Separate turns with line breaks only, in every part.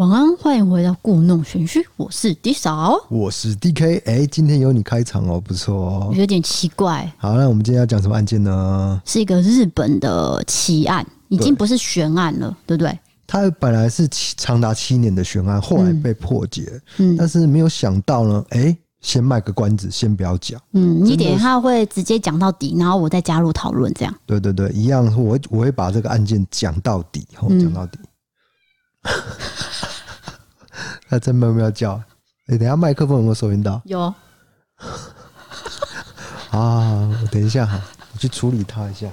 晚安，欢迎回到故弄玄虚，我是迪嫂，
我是 DK。哎、欸，今天由你开场哦，不错哦，
有点奇怪。
好，那我们今天要讲什么案件呢？
是一个日本的奇案，已经不是悬案了，对，不对？
它本来是长达七年的悬案，后来被破解，嗯，但是没有想到呢，哎、欸，先卖个关子，先不要讲，
嗯，你等一下会直接讲到底，然后我再加入讨论，这样。
对对对，一样，我我会把这个案件讲到底，讲、嗯、到底。他在喵喵叫！哎、欸，等一下麦克风有没有收音到？
有。
啊，我等一下哈，我去处理他一下。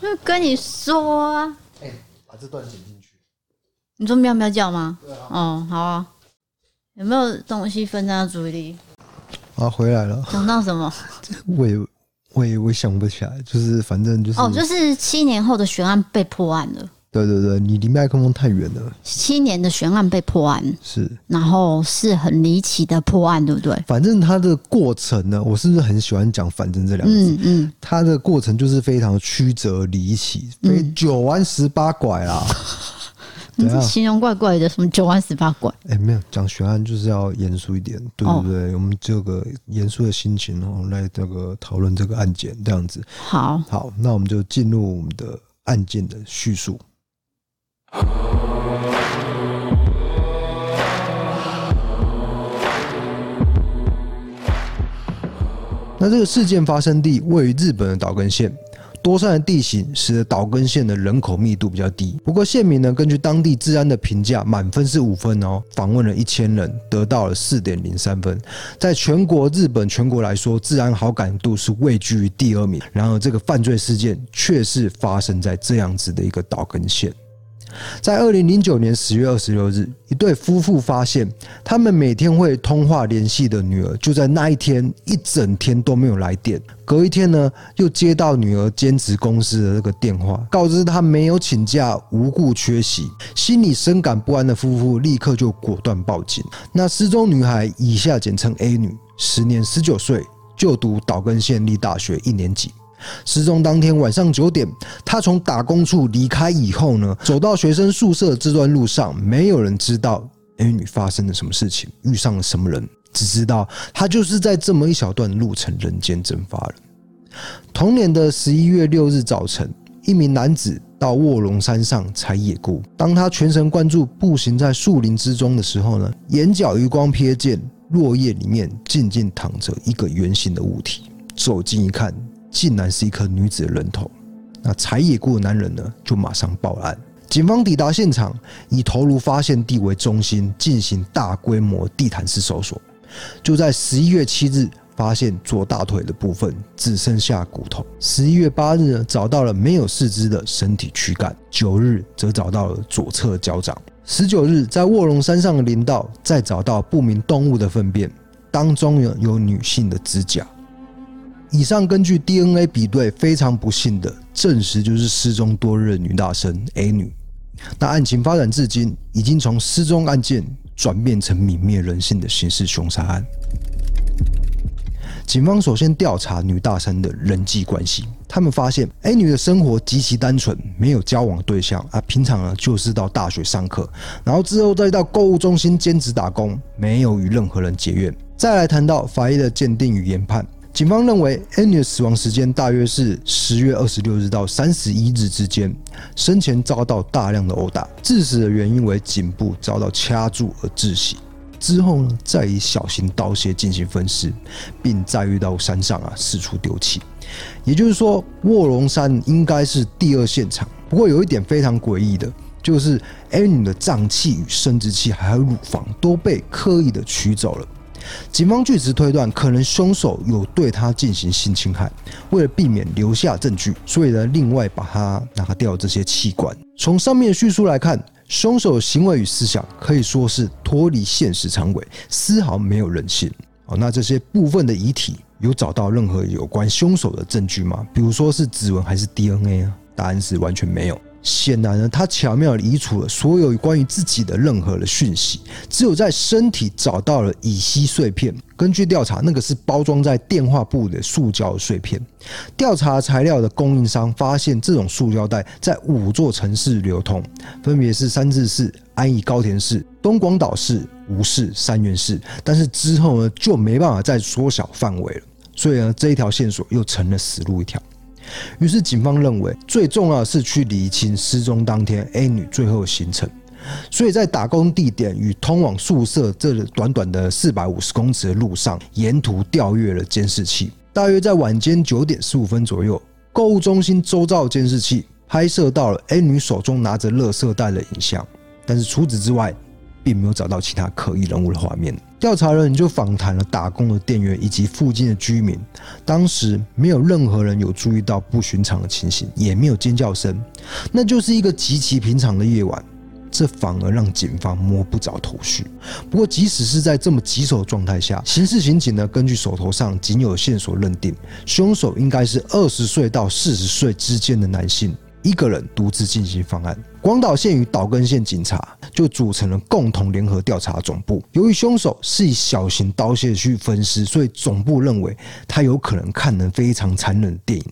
我就跟你说啊。
哎、欸，把这段剪进去。
你说喵喵叫吗？
对啊。
哦，好啊。有没有东西分散注意力？
啊，回来了。
想到什么？
我也，我也，我也想不起来。就是，反正就是。
哦，就是七年后的悬案被破案了。
对对对，你离麦克风太远了。
七年的悬案被破案
是，
然后是很离奇的破案，对不对？
反正它的过程呢，我是不是很喜欢讲“反正”这两个字？嗯嗯，它的过程就是非常曲折离奇，非九弯十八拐 啦。
你这形容怪怪的，什么九弯十八拐？
哎，没有讲悬案就是要严肃一点，对不对？我们这个严肃的心情哦，来这个讨论这个案件，这样子。
好，
好，那我们就进入我们的案件的叙述。那这个事件发生地位于日本的岛根县，多山的地形使得岛根县的人口密度比较低。不过县民呢，根据当地治安的评价，满分是五分哦。访问了一千人，得到了四点零三分，在全国日本全国来说，治安好感度是位居于第二名。然而，这个犯罪事件却是发生在这样子的一个岛根县。在二零零九年十月二十六日，一对夫妇发现，他们每天会通话联系的女儿，就在那一天一整天都没有来电。隔一天呢，又接到女儿兼职公司的这个电话，告知她没有请假，无故缺席。心里深感不安的夫妇，立刻就果断报警。那失踪女孩，以下简称 A 女，时年十九岁，就读岛根县立大学一年级。失踪当天晚上九点，他从打工处离开以后呢，走到学生宿舍这段路上，没有人知道 A 女发生了什么事情，遇上了什么人，只知道她就是在这么一小段路程人间蒸发了。同年的十一月六日早晨，一名男子到卧龙山上采野菇，当他全神贯注步行在树林之中的时候呢，眼角余光瞥见落叶里面静静躺着一个圆形的物体，走近一看。竟然是一颗女子的人头，那采野菇的男人呢，就马上报案。警方抵达现场，以头颅发现地为中心进行大规模地毯式搜索。就在十一月七日，发现左大腿的部分只剩下骨头；十一月八日呢，找到了没有四肢的身体躯干；九日则找到了左侧脚掌；十九日，在卧龙山上的林道再找到不明动物的粪便，当中呢有女性的指甲。以上根据 DNA 比对，非常不幸的证实就是失踪多日的女大生 A 女。那案情发展至今，已经从失踪案件转变成泯灭人性的刑事凶杀案。警方首先调查女大生的人际关系，他们发现 A 女的生活极其单纯，没有交往对象啊，平常呢就是到大学上课，然后之后再到购物中心兼职打工，没有与任何人结怨。再来谈到法医的鉴定与研判。警方认为，A 女的死亡时间大约是十月二十六日到三十一日之间，生前遭到大量的殴打，致死的原因为颈部遭到掐住而窒息。之后呢，再以小型刀械进行分尸，并再运到山上啊四处丢弃。也就是说，卧龙山应该是第二现场。不过有一点非常诡异的，就是 A 女的脏器与生殖器还有乳房都被刻意的取走了。警方据此推断，可能凶手有对他进行性侵害，为了避免留下证据，所以呢，另外把他拿掉这些器官。从上面叙述来看，凶手行为与思想可以说是脱离现实常轨，丝毫没有人性。哦，那这些部分的遗体有找到任何有关凶手的证据吗？比如说是指纹还是 DNA 啊？答案是完全没有。显然呢，他巧妙地移除了所有关于自己的任何的讯息，只有在身体找到了乙烯碎片。根据调查，那个是包装在电话簿的塑胶碎片。调查材料的供应商发现，这种塑胶袋在五座城市流通，分别是三治市、安宜高田市、东广岛市、吴市、三原市，但是之后呢就没办法再缩小范围了，所以呢这一条线索又成了死路一条。于是警方认为最重要的是去厘清失踪当天 A 女最后的行程，所以在打工地点与通往宿舍这短短的四百五十公尺的路上，沿途调阅了监视器。大约在晚间九点十五分左右，购物中心周遭监视器拍摄到了 A 女手中拿着垃圾袋的影像，但是除此之外，并没有找到其他可疑人物的画面。调查人就访谈了打工的店员以及附近的居民，当时没有任何人有注意到不寻常的情形，也没有尖叫声，那就是一个极其平常的夜晚。这反而让警方摸不着头绪。不过，即使是在这么棘手的状态下，刑事刑警呢，根据手头上仅有的线索认定，凶手应该是二十岁到四十岁之间的男性，一个人独自进行方案。广岛县与岛根县警察就组成了共同联合调查总部。由于凶手是以小型刀械去分尸，所以总部认为他有可能看了非常残忍的电影，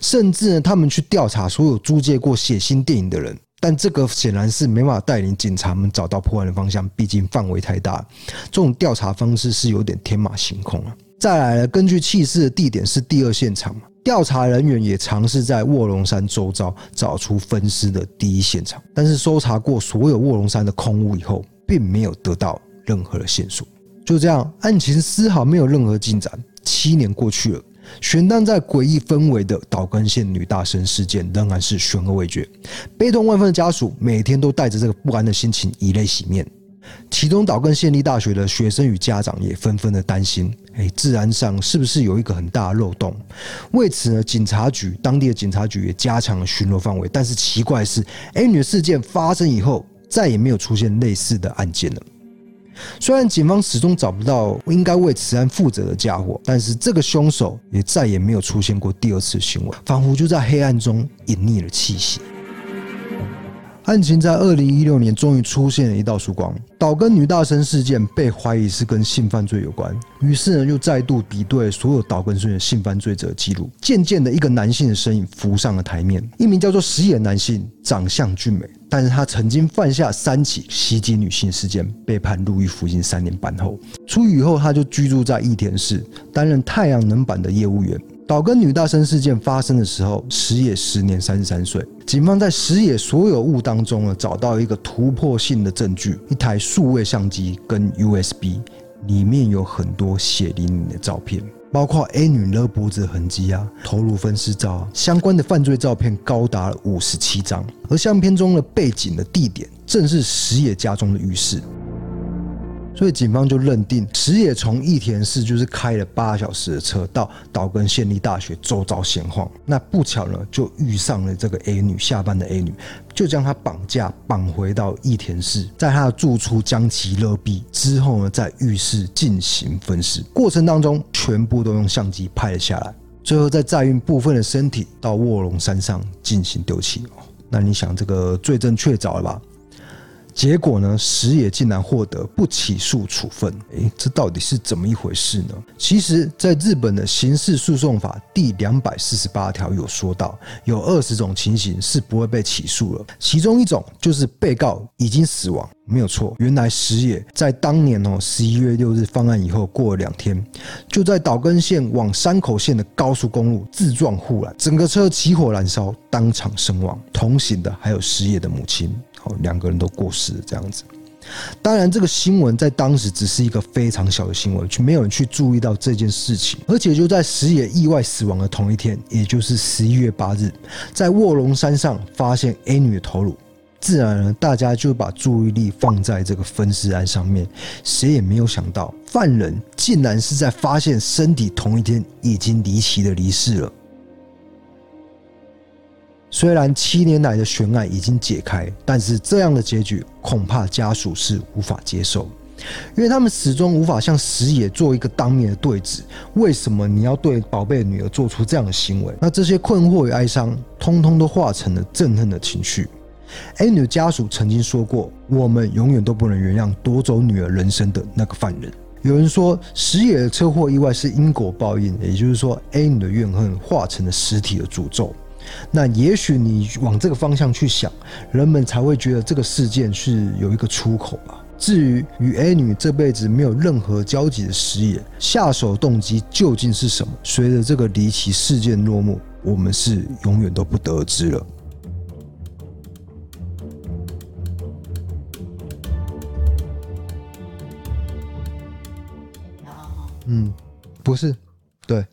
甚至呢，他们去调查所有租借过血腥电影的人。但这个显然是没办法带领警察们找到破案的方向，毕竟范围太大。这种调查方式是有点天马行空啊。再来了，根据弃尸的地点是第二现场嘛，调查人员也尝试在卧龙山周遭找出分尸的第一现场，但是搜查过所有卧龙山的空屋以后，并没有得到任何的线索。就这样，案情丝毫没有任何进展。七年过去了。悬荡在诡异氛围的岛根县女大生事件仍然是悬而未决，悲痛万分的家属每天都带着这个不安的心情以泪洗面。其中岛根县立大学的学生与家长也纷纷的担心：哎，治安上是不是有一个很大的漏洞？为此呢，警察局当地的警察局也加强了巡逻范围。但是奇怪的是，A 女事件发生以后，再也没有出现类似的案件了。虽然警方始终找不到应该为此案负责的家伙，但是这个凶手也再也没有出现过第二次行为，仿佛就在黑暗中隐匿了气息。案情在二零一六年终于出现了一道曙光，岛根女大生事件被怀疑是跟性犯罪有关，于是呢又再度比对所有岛根县的性犯罪者记录，渐渐的一个男性的身影浮上了台面，一名叫做石野男性，长相俊美，但是他曾经犯下三起袭击女性事件，被判入狱服刑三年半后，出狱以后他就居住在益田市，担任太阳能板的业务员。岛根女大生事件发生的时候，石野时年三十三岁。警方在石野所有物当中呢，找到一个突破性的证据：一台数位相机跟 USB，里面有很多血淋淋的照片，包括 A 女勒脖子痕迹啊，头颅分尸照啊，相关的犯罪照片高达五十七张。而相片中的背景的地点，正是石野家中的浴室。所以警方就认定石野从益田市就是开了八小时的车到岛根县立大学周遭闲晃，那不巧呢就遇上了这个 A 女下班的 A 女，就将她绑架绑回到益田市，在她的住处将其勒毙之后呢，在浴室进行分尸，过程当中全部都用相机拍了下来，最后再载运部分的身体到卧龙山上进行丢弃。那你想这个罪证确凿了吧？结果呢，石野竟然获得不起诉处分。诶，这到底是怎么一回事呢？其实，在日本的刑事诉讼法第两百四十八条有说到，有二十种情形是不会被起诉了。其中一种就是被告已经死亡，没有错。原来石野在当年哦十一月六日犯案以后，过了两天，就在岛根县往山口县的高速公路自撞护栏，整个车起火燃烧，当场身亡。同行的还有石野的母亲。两个人都过世了，这样子。当然，这个新闻在当时只是一个非常小的新闻，却没有人去注意到这件事情。而且就在石野意外死亡的同一天，也就是十一月八日，在卧龙山上发现 A 女的头颅，自然呢，大家就把注意力放在这个分尸案上面。谁也没有想到，犯人竟然是在发现身体同一天已经离奇的离世了。虽然七年来的悬案已经解开，但是这样的结局恐怕家属是无法接受，因为他们始终无法向石野做一个当面的对质。为什么你要对宝贝女儿做出这样的行为？那这些困惑与哀伤，通通都化成了憎恨的情绪。A 女家属曾经说过：“我们永远都不能原谅夺走女儿人生的那个犯人。”有人说，石野的车祸意外是因果报应，也就是说，A 女的怨恨化成了实体的诅咒。那也许你往这个方向去想，人们才会觉得这个事件是有一个出口吧。至于与 A 女这辈子没有任何交集的石野，下手动机究竟是什么？随着这个离奇事件落幕，我们是永远都不得而知了。嗯，不是，对。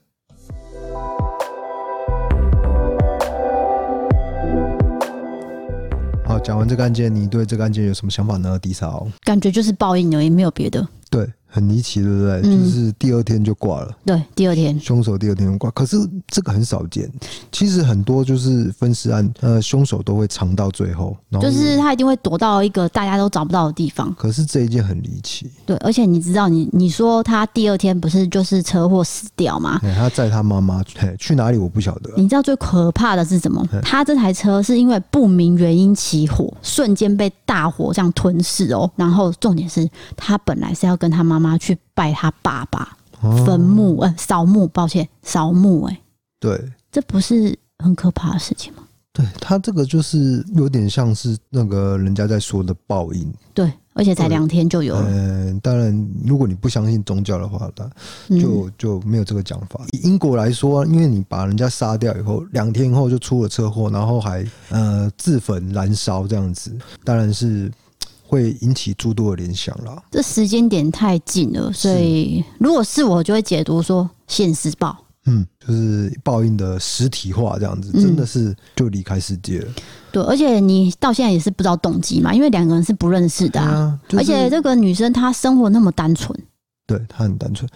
讲完这个案件，你对这个案件有什么想法呢？迪嫂，
感觉就是报应而已，没有别的。
对。很离奇，对不对？
嗯、
就是第二天就挂了。
对，第二天
凶手第二天就挂。可是这个很少见。其实很多就是分尸案，呃，凶手都会藏到最后，
就是他一定会躲到一个大家都找不到的地方。
可是这一件很离奇。
对，而且你知道你，你你说他第二天不是就是车祸死掉吗？
他载他妈妈去哪里？我不晓得。
你知道最可怕的是什么？他这台车是因为不明原因起火，瞬间被大火这样吞噬哦。然后重点是他本来是要跟他妈妈。妈去拜他爸爸坟墓，呃，扫墓，抱歉，扫墓，哎，
对，
这不是很可怕的事情吗？
对，他这个就是有点像是那个人家在说的报应，
对，而且才两天就有了。
嗯，当然，如果你不相信宗教的话，那就就没有这个讲法。以英国来说，因为你把人家杀掉以后，两天后就出了车祸，然后还呃自焚燃烧这样子，当然是。会引起诸多的联想了。
这时间点太近了，所以如果是我，就会解读说现实报，
嗯，就是报应的实体化这样子，真的是就离开世界了。嗯。
对，而且你到现在也是不知道动机嘛，因为两个人是不认识的啊，啊就是、而且这个女生她生活那么单纯。
对，他很单纯，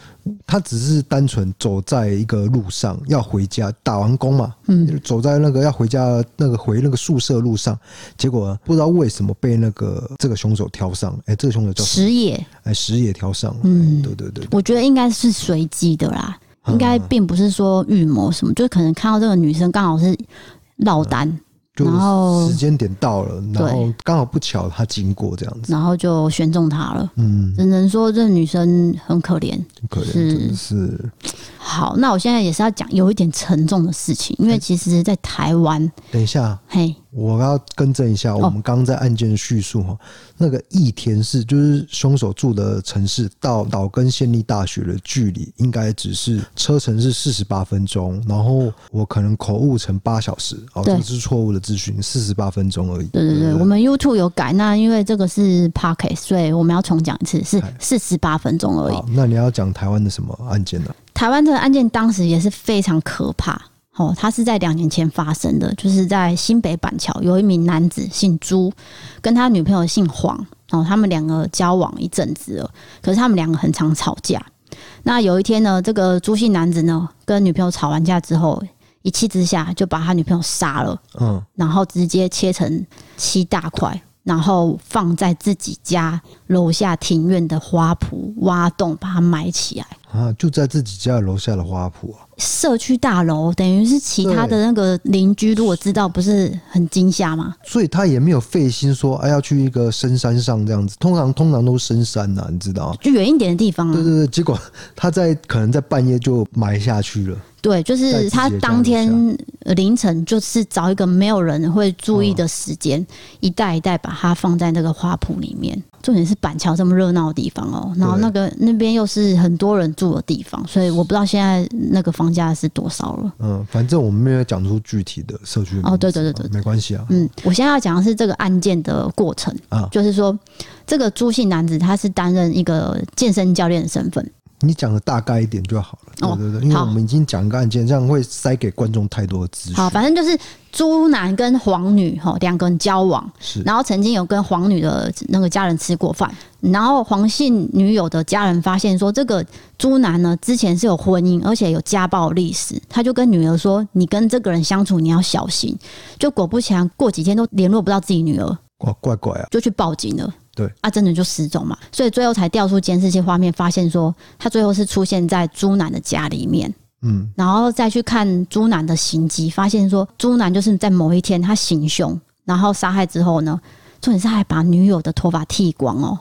他只是单纯走在一个路上要回家，打完工嘛，嗯，走在那个要回家那个回那个宿舍路上，结果不知道为什么被那个这个凶手挑上，哎、欸，这个凶手叫
石野，
哎，石野挑上，嗯，对对对，对，
我觉得应该是随机的啦，应该并不是说预谋什么，就可能看到这个女生刚好是落单。嗯
然后时间点到了，然后刚好不巧他经过这样子，
然后就选中他了。嗯，只能说这女生很可怜，
很可怜，真的是。
好，那我现在也是要讲有一点沉重的事情，因为其实，在台湾，
等一下，嘿。我要更正一下，我们刚刚在案件的叙述哈、哦，那个益田市就是凶手住的城市，到岛根县立大学的距离应该只是车程是四十八分钟，然后我可能口误成八小时，哦，这是错误的资讯，四十八分钟而已。
对对对，对，我们 YouTube 有改，那因为这个是 Podcast，所以我们要重讲一次，是四十八分钟而已。
那你要讲台湾的什么案件呢？
台湾这个案件当时也是非常可怕。哦，他是在两年前发生的，就是在新北板桥，有一名男子姓朱，跟他女朋友姓黄，然后他们两个交往一阵子了，可是他们两个很常吵架。那有一天呢，这个朱姓男子呢，跟女朋友吵完架之后，一气之下就把他女朋友杀了，嗯，然后直接切成七大块。然后放在自己家楼下庭院的花圃，挖洞把它埋起来
啊！就在自己家楼下的花圃啊！
社区大楼等于是其他的那个邻居，如果知道，不是很惊吓吗？
所以他也没有费心说，哎，要去一个深山上这样子。通常通常都是深山呐、啊，你知道？
就远一点的地方啊。
对对对，结果他在可能在半夜就埋下去了。
对，就是他当天凌晨，就是找一个没有人会注意的时间，一袋一袋把它放在那个花圃里面。重点是板桥这么热闹的地方哦，然后那个那边又是很多人住的地方，所以我不知道现在那个房价是多少了。
嗯，反正我们没有讲出具体的社区。
哦，对对对对，
没关系啊。
嗯，我现在要讲的是这个案件的过程啊，就是说这个朱姓男子他是担任一个健身教练的身份。
你讲的大概一点就好了，哦、对对对，因为我们已经讲一个案件，这样会塞给观众太多的资讯。
好，反正就是朱男跟黄女哈两个人交往，是，然后曾经有跟黄女的那个家人吃过饭，然后黄姓女友的家人发现说，这个朱男呢之前是有婚姻，而且有家暴历史，他就跟女儿说，你跟这个人相处你要小心。就果不其然，过几天都联络不到自己女儿，
哇，怪怪啊，
就去报警了。
对。
啊，真的就失踪嘛，所以最后才调出监视器画面，发现说他最后是出现在朱男的家里面，嗯，然后再去看朱男的行迹，发现说朱男就是在某一天他行凶，然后杀害之后呢，重点是还把女友的头发剃光哦，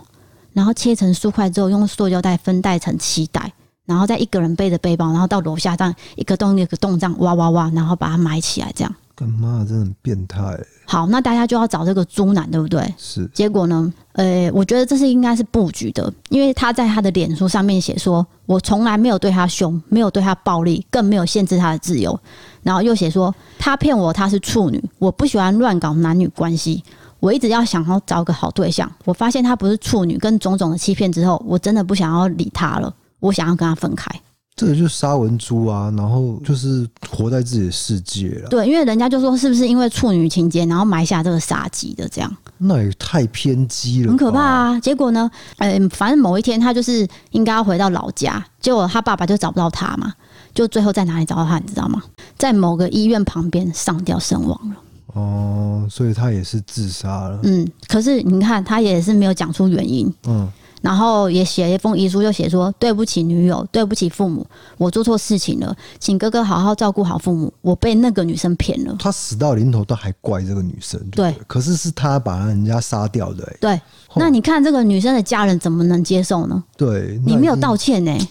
然后切成数块之后，用塑胶袋分袋成七袋，然后再一个人背着背包，然后到楼下这样一个洞一个洞这样挖挖挖，然后把它埋起来，这样
干嘛？真的很变态。
好，那大家就要找这个猪男，对不对？
是。
结果呢？呃，我觉得这是应该是布局的，因为他在他的脸书上面写说：“我从来没有对他凶，没有对他暴力，更没有限制他的自由。”然后又写说：“他骗我，他是处女，我不喜欢乱搞男女关系。我一直要想要找个好对象。我发现他不是处女，跟种种的欺骗之后，我真的不想要理他了，我想要跟他分开。”
这个就是沙文猪啊，然后就是活在自己的世界了。
对，因为人家就说是不是因为处女情节，然后埋下这个杀机的这样？
那也太偏激了，
很可怕啊！结果呢，呃，反正某一天他就是应该要回到老家，结果他爸爸就找不到他嘛，就最后在哪里找到他，你知道吗？在某个医院旁边上吊身亡了。
哦，所以他也是自杀了。
嗯，可是你看，他也是没有讲出原因。嗯。然后也写了一封遗书，就写说：“对不起女友，对不起父母，我做错事情了，请哥哥好好照顾好父母。我被那个女生骗了。”
他死到临头都还怪这个女生，对，对。可是是他把人家杀掉的，欸，
对。那你看这个女生的家人怎么能接受呢？
对，
你没有道歉呢，欸。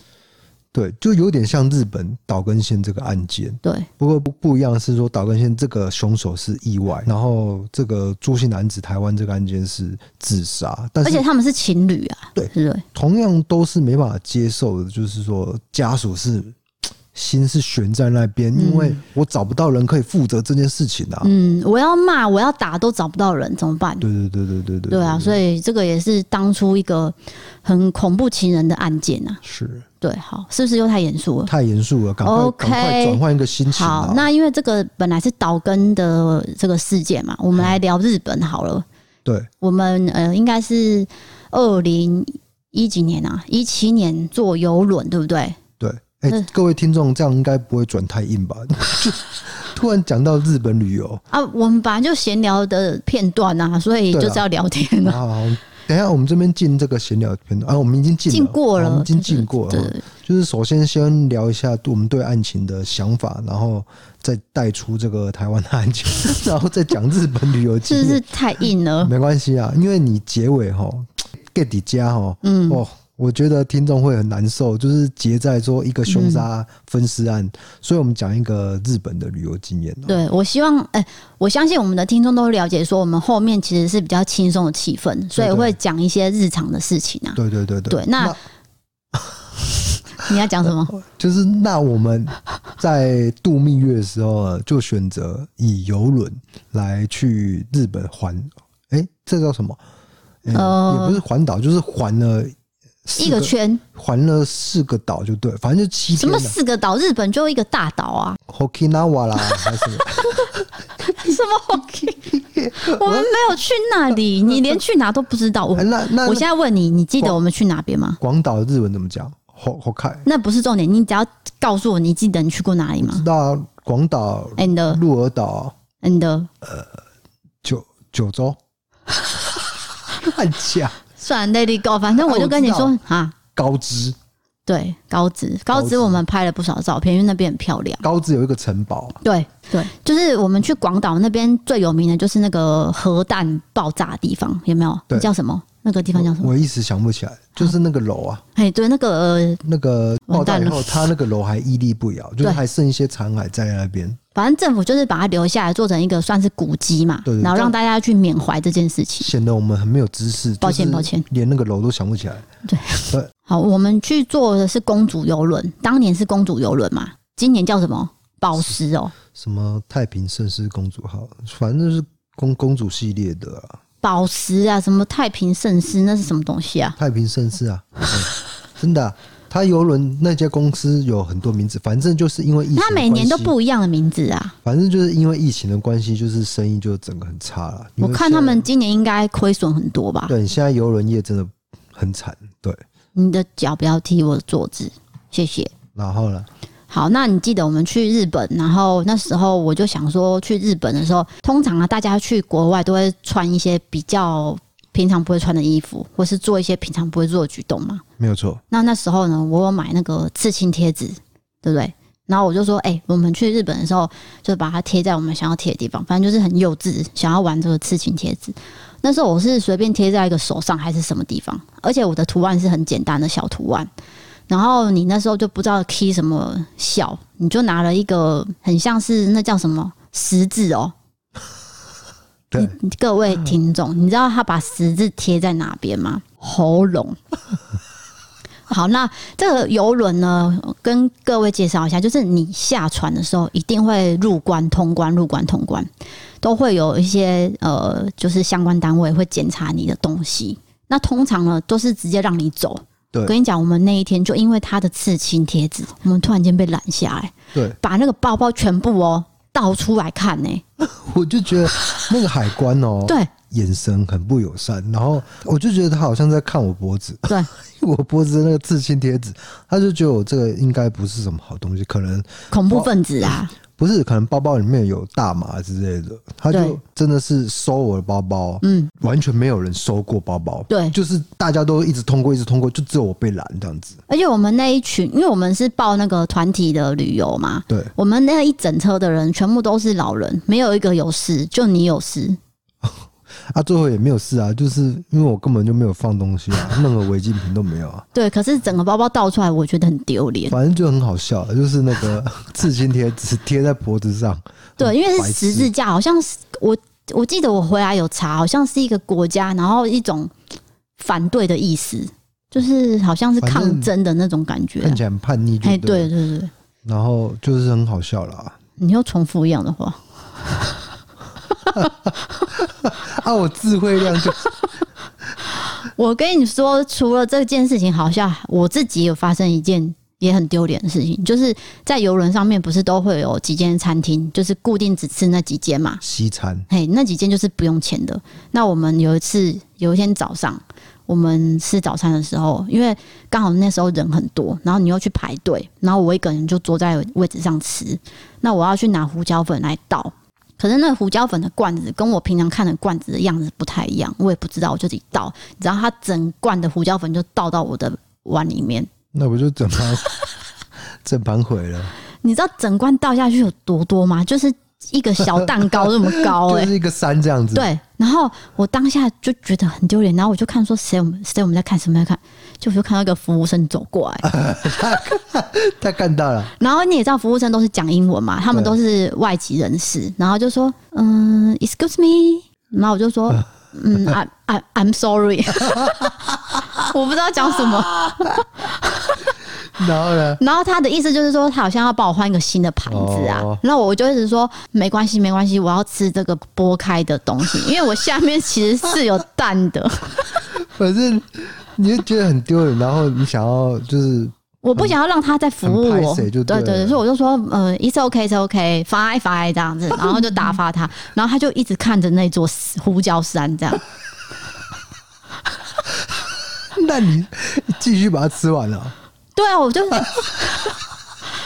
对，就有点像日本岛根县这个案件。
对，
不过不不一样是说岛根县这个凶手是意外，然后这个朱姓男子台湾这个案件是自杀。但是
而且他们是情侣啊，
对，
是对，
同样都是没办法接受的，就是说家属是心是悬在那边，因为我找不到人可以负责这件事情啊。
嗯，我要骂，我要打，都找不到人，怎么办？
对对对对对对，
对啊，所以这个也是当初一个很恐怖情人的案件啊。
是。
对，好，是不是又太严肃了？
太严肃了，赶快赶快转换一个心情。
好，那因为这个本来是岛根的这个事件嘛，我们来聊日本好了。
对，
我们呃，应该是二零一几年啊，一七年坐游轮，对不对？
对，哎、欸，各位听众，这样应该不会转太硬吧？突然讲到日本旅游
啊，我们本来就闲聊的片段啊，所以就是要聊天了。
等一下，我们这边进这个闲聊片段啊，我们已经进
进过了，
我们已经进过了。就是首先先聊一下我们对案情的想法，然后再带出这个台湾的案情，然后再讲日本旅游经验。是太硬了？没关系啊，因为你结尾哈，get 底加哈，嗯哦。我觉得听众会很难受，就是结在说一个凶杀分尸案，嗯，所以我们讲一个日本的旅游经验。
对，我希望，哎，欸，我相信我们的听众都了解，说我们后面其实是比较轻松的气氛，所以会讲一些日常的事情啊。
对对对对，
对。那，那 你要讲什么？
就是那我们在度蜜月的时候，就选择以游轮来去日本环，哎，欸，这叫什么？欸，呃，也不是环岛，就是环了。
一个圈
环了四个岛就对，反正就七天。
什么四个岛？日本就一个大岛啊
，Okinawa 啦，还是
什么 Okinawa？我们没有去那里，你连去哪都不知道。我那那我现在问你，你记得我们去哪边吗？
广岛的日文怎么讲？Hokkai。
那不是重点，你只要告诉我，你记得你去过哪里吗？
知道广岛
and
鹿儿岛
and
呃九九州，乱讲。
算 Lady Go，反正我就跟你说啊，
高知，
对，高知，高知我们拍了不少照片，因为那边很漂亮。
高知有一个城堡，
对对，就是我们去广岛那边最有名的就是那个核弹爆炸的地方，有没有？对，叫什么？那个地方叫什么？
我一时想不起来，就是那个楼啊。
哎，对，那个呃，
那个爆炸以后，它那个楼还屹立不摇，就是还剩一些残骸在那边。
反正政府就是把它留下来，做成一个算是古迹嘛，然后让大家去缅怀这件事情。
显得我们很没有知识，
抱歉抱歉，
连那个楼都想不起来。
对对，好，我们去坐的是公主游轮，当年是公主游轮嘛，今年叫什么？宝石哦，
什么太平盛世公主号，反正就是公公主系列的啊。
宝石啊，什么太平盛世，那是什么东西啊？
太平盛世啊，嗯、真的、啊。他游轮那家公司有很多名字，反正就是因为疫情，他
每年都不一样的名字啊。
反正就是因为疫情的关系，就是生意就整个很差了。
我看他们今年应该亏损很多吧？
对，现在游轮业真的很惨。对，
你的脚不要踢我的桌子，谢谢。
然后呢？
好，那你记得我们去日本，然后那时候我就想说，去日本的时候，通常啊，大家去国外都会穿一些比较。平常不会穿的衣服，或是做一些平常不会做的举动嘛？
没有错。
那那时候呢，我有买那个刺青贴纸，对不对？然后我就说，哎、欸，我们去日本的时候，就把它贴在我们想要贴的地方。反正就是很幼稚，想要玩这个刺青贴纸。那时候我是随便贴在一个手上，还是什么地方？而且我的图案是很简单的小图案。然后你那时候就不知道 key 什么笑，你就拿了一个很像是那叫什么十字哦。
对，
各位听众，你知道他把十字贴在哪边吗？喉咙。好，那这个游轮呢，跟各位介绍一下，就是你下船的时候，一定会入关通关，入关通关都会有一些呃，就是相关单位会检查你的东西。那通常呢，都是直接让你走。对，我跟你讲，我们那一天就因为他的刺青贴纸，我们突然间被拦下来，
对，
把那个包包全部哦倒出来看呢、欸。
我就觉得那个海关哦，
对。
眼神很不友善，然后我就觉得他好像在看我脖子，
对，
我脖子的那个刺青贴纸，他就觉得我这个应该不是什么好东西，可能
恐怖分子啊，
不是，可能包包里面有大麻之类的，他就真的是收我的包包，嗯，完全没有人收过包包，
对，
就是大家都一直通过，一直通过，就只有我被拦这样子。
而且我们那一群，因为我们是报那个团体的旅游嘛，
对，
我们那一整车的人全部都是老人，没有一个有事，就你有事。
啊，最后也没有事啊，就是因为我根本就没有放东西啊，任何违禁品都没有啊。
对，可是整个包包倒出来，我觉得很丢脸。
反正就很好笑，就是那个 刺青贴纸贴在脖子上。
对，因为是十字架，好像是我我记得我回来有查，好像是一个国家，然后一种反对的意思，就是好像是抗争的那种感觉，
看起来很叛逆。
哎，对对对。
然后就是很好笑啦。
你又重复一样的话。
啊！我智慧量就……
我跟你说，除了这件事情，好像我自己有发生一件也很丢脸的事情，就是在游轮上面，不是都会有几间餐厅，就是固定只吃那几间嘛？
西餐，
嘿，那几间就是不用钱的。那我们有一次，有一天早上，我们吃早餐的时候，因为刚好那时候人很多，然后你又去排队，然后我一个人就坐在位置上吃。那我要去拿胡椒粉来倒。可是那个胡椒粉的罐子跟我平常看的罐子的样子不太一样，我也不知道，我就自己倒，然后它整罐的胡椒粉就倒到我的碗里面，
那不就整盘 整盘毁了？
你知道整罐倒下去有多多吗？就是一个小蛋糕这么高，欸，
就是一个山这样子。
对，然后我当下就觉得很丢脸，然后我就看说谁我们谁我们在看什么在看。就就看到一个服务生走过来，
他 他看到了。
然后你也知道，服务生都是讲英文嘛，他们都是外籍人士。然后就说：“嗯，excuse me。”然后我就说：“ 嗯，I I I'm sorry。”我不知道讲什么。
然后呢？
然后他的意思就是说，他好像要帮我换一个新的盘子啊。那我就一直说：“没关系，没关系，我要吃这个剥开的东西，因为我下面其实是有蛋的。”
反正。你就觉得很丢人，然后你想要就是
我不想要让他再服务我，对对对，所以我就说，嗯，一次 okay, it's okay, fine, fine 这样子，然后就打发他，然后他就一直看着那座胡椒山这样。
那你继续把它吃完了？
对啊，我就。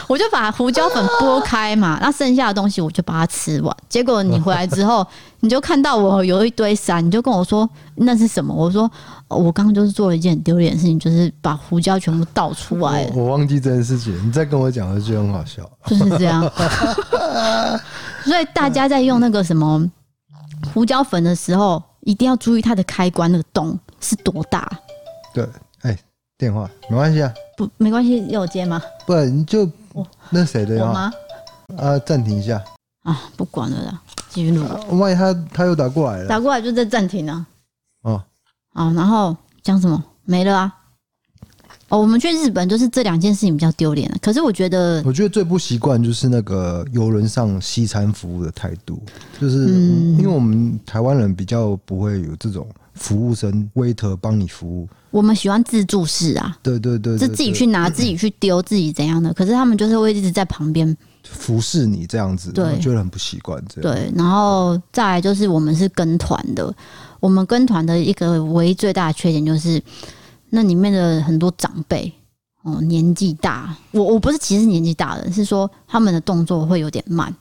我就把胡椒粉剥开嘛，那剩下的东西我就把它吃完。结果你回来之后，你就看到我有一堆山，你就跟我说那是什么？我说我刚刚就是做了一件很丢脸的事情，就是把胡椒全部倒出来
我。我忘记这件事情，你再跟我讲，的就很好笑。
就是这样。所以大家在用那个什么胡椒粉的时候，一定要注意它的开关那个洞是多大。
对，电话没关系啊，
不，没关系，要我接吗？
不，你就。那谁的呀？啊，暂停一下
啊，不管了啦，继续录、啊。
万一他他又打过来了，
打过来就再暂停啊。
哦，
啊，然后讲什么？没了啊。哦，我们去日本就是这两件事情比较丢脸。可是我觉得，
我觉得最不习惯就是那个游轮上西餐服务的态度，就是、嗯、因为我们台湾人比较不会有这种服务生 waiter 帮你服务。
我们喜欢自助式啊，
对对对，
是自己去拿、自己去丢、自己怎样的。可是他们就是会一直在旁边
服侍你这样子，对，觉得很不习惯这样。
对，然后再来就是我们是跟团的，我们跟团的一个唯一最大的缺点就是那里面的很多长辈哦，年纪大。我我不是歧视年纪大的，是说他们的动作会有点慢，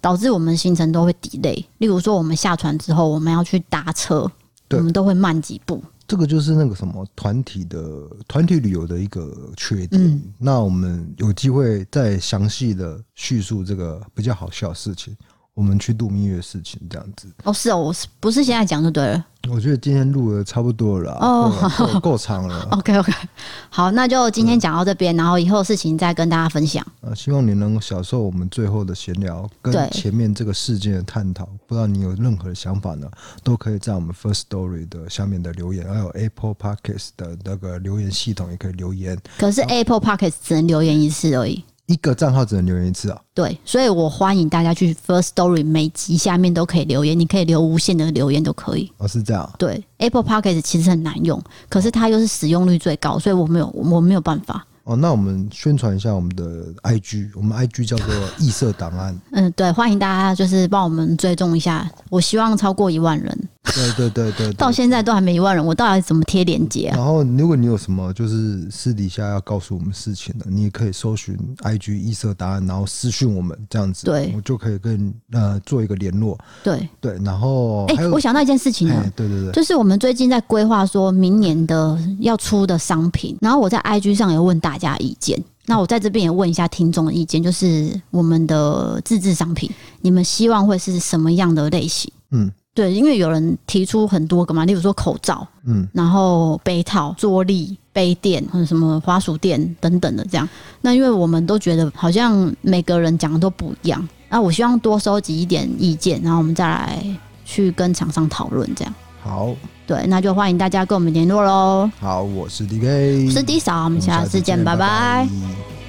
导致我们行程都会 delay。例如说，我们下船之后，我们要去搭车，我们都会慢几步。
这个就是那个什么团体的团体旅游的一个缺点。嗯，那我们有机会再详细的叙述这个比较好笑的事情，我们去度蜜月的事情这样子。
哦，是哦，我是不是现在讲就对了？
我觉得今天录的差不多了，哦，够 够长了。
OK OK，好，那就今天讲到这边，然后以后事情再跟大家分享。
呃，希望你能享受我们最后的闲聊跟前面这个事件的探讨。不知道你有任何的想法呢，都可以在我们 First Story 的下面的留言，还有 Apple Podcast 的那个留言系统也可以留言。
可是 Apple Podcast 只能留言一次而已。
一个账号只能留言一次啊？
对，所以我欢迎大家去 First Story 每集下面都可以留言，你可以留无限的留言都可以。
哦，是这样。
对，Apple p o c k e t 其实很难用，可是它又是使用率最高，所以我没有，我没有办法。
哦，那我们宣传一下我们的 IG，我们 IG 叫做 异色档案。
嗯，对，欢迎大家就是帮我们追踪一下，我希望超过一万人。
对对对对，
到现在都还没一万人，我到底怎么贴链接啊？
然后，如果你有什么就是私底下要告诉我们事情的，你也可以搜寻 IG 异色答案，然后私讯我们这样子，
对，
我就可以跟呃做一个联络。
对
对，然后
哎、欸，我想到一件事情呢，
对对对，
就是我们最近在规划说明年的要出的商品，然后我在 IG 上也问大家意见，那我在这边也问一下听众的意见，就是我们的自制商品，你们希望会是什么样的类型？嗯。对，因为有人提出很多个嘛，例如说口罩，嗯，然后杯套、桌立、杯垫或者什么花鼠垫等等的这样。那因为我们都觉得好像每个人讲的都不一样，那我希望多收集一点意见，然后我们再来去跟厂商讨论这样。
好，
对，那就欢迎大家跟我们联络喽。
好，我是 DK，
我是 D 嫂，我们下次见，拜拜。拜拜。